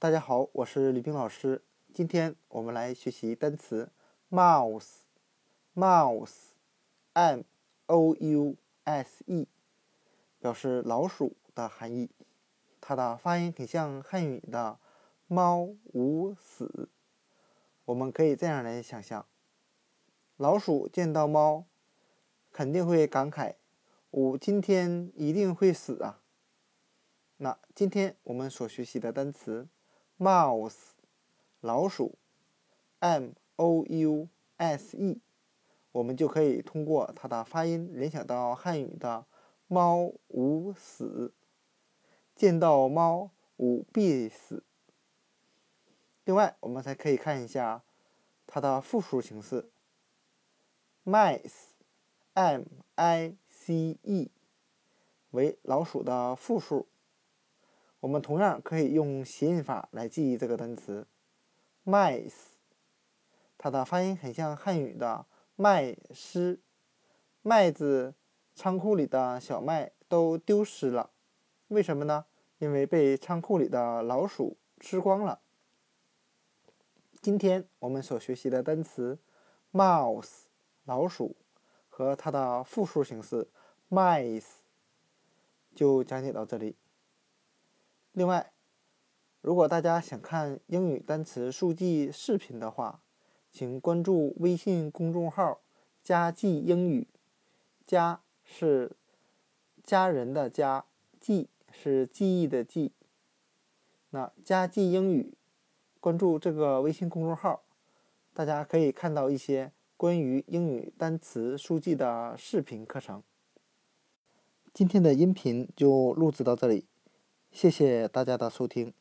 大家好，我是李冰老师。今天我们来学习单词 mouse，mouse，m o u s e，表示老鼠的含义。它的发音很像汉语的“猫无死”。我们可以这样来想象：老鼠见到猫，肯定会感慨：“我今天一定会死啊！”那今天我们所学习的单词。mouse，老鼠，m o u s e，我们就可以通过它的发音联想到汉语的“猫无死”，见到猫吾必死。另外，我们还可以看一下它的复数形式，mice mice 为老鼠的复数。我们同样可以用谐音法来记忆这个单词，mice。它的发音很像汉语的“麦失”，麦子仓库里的小麦都丢失了，为什么呢？因为被仓库里的老鼠吃光了。今天我们所学习的单词 “mouse” 老鼠和它的复数形式 “mice” 就讲解到这里。另外，如果大家想看英语单词速记视频的话，请关注微信公众号“家记英语”。家是家人的家，记是记忆的记。那家记英语，关注这个微信公众号，大家可以看到一些关于英语单词书籍的视频课程。今天的音频就录制到这里。谢谢大家的收听。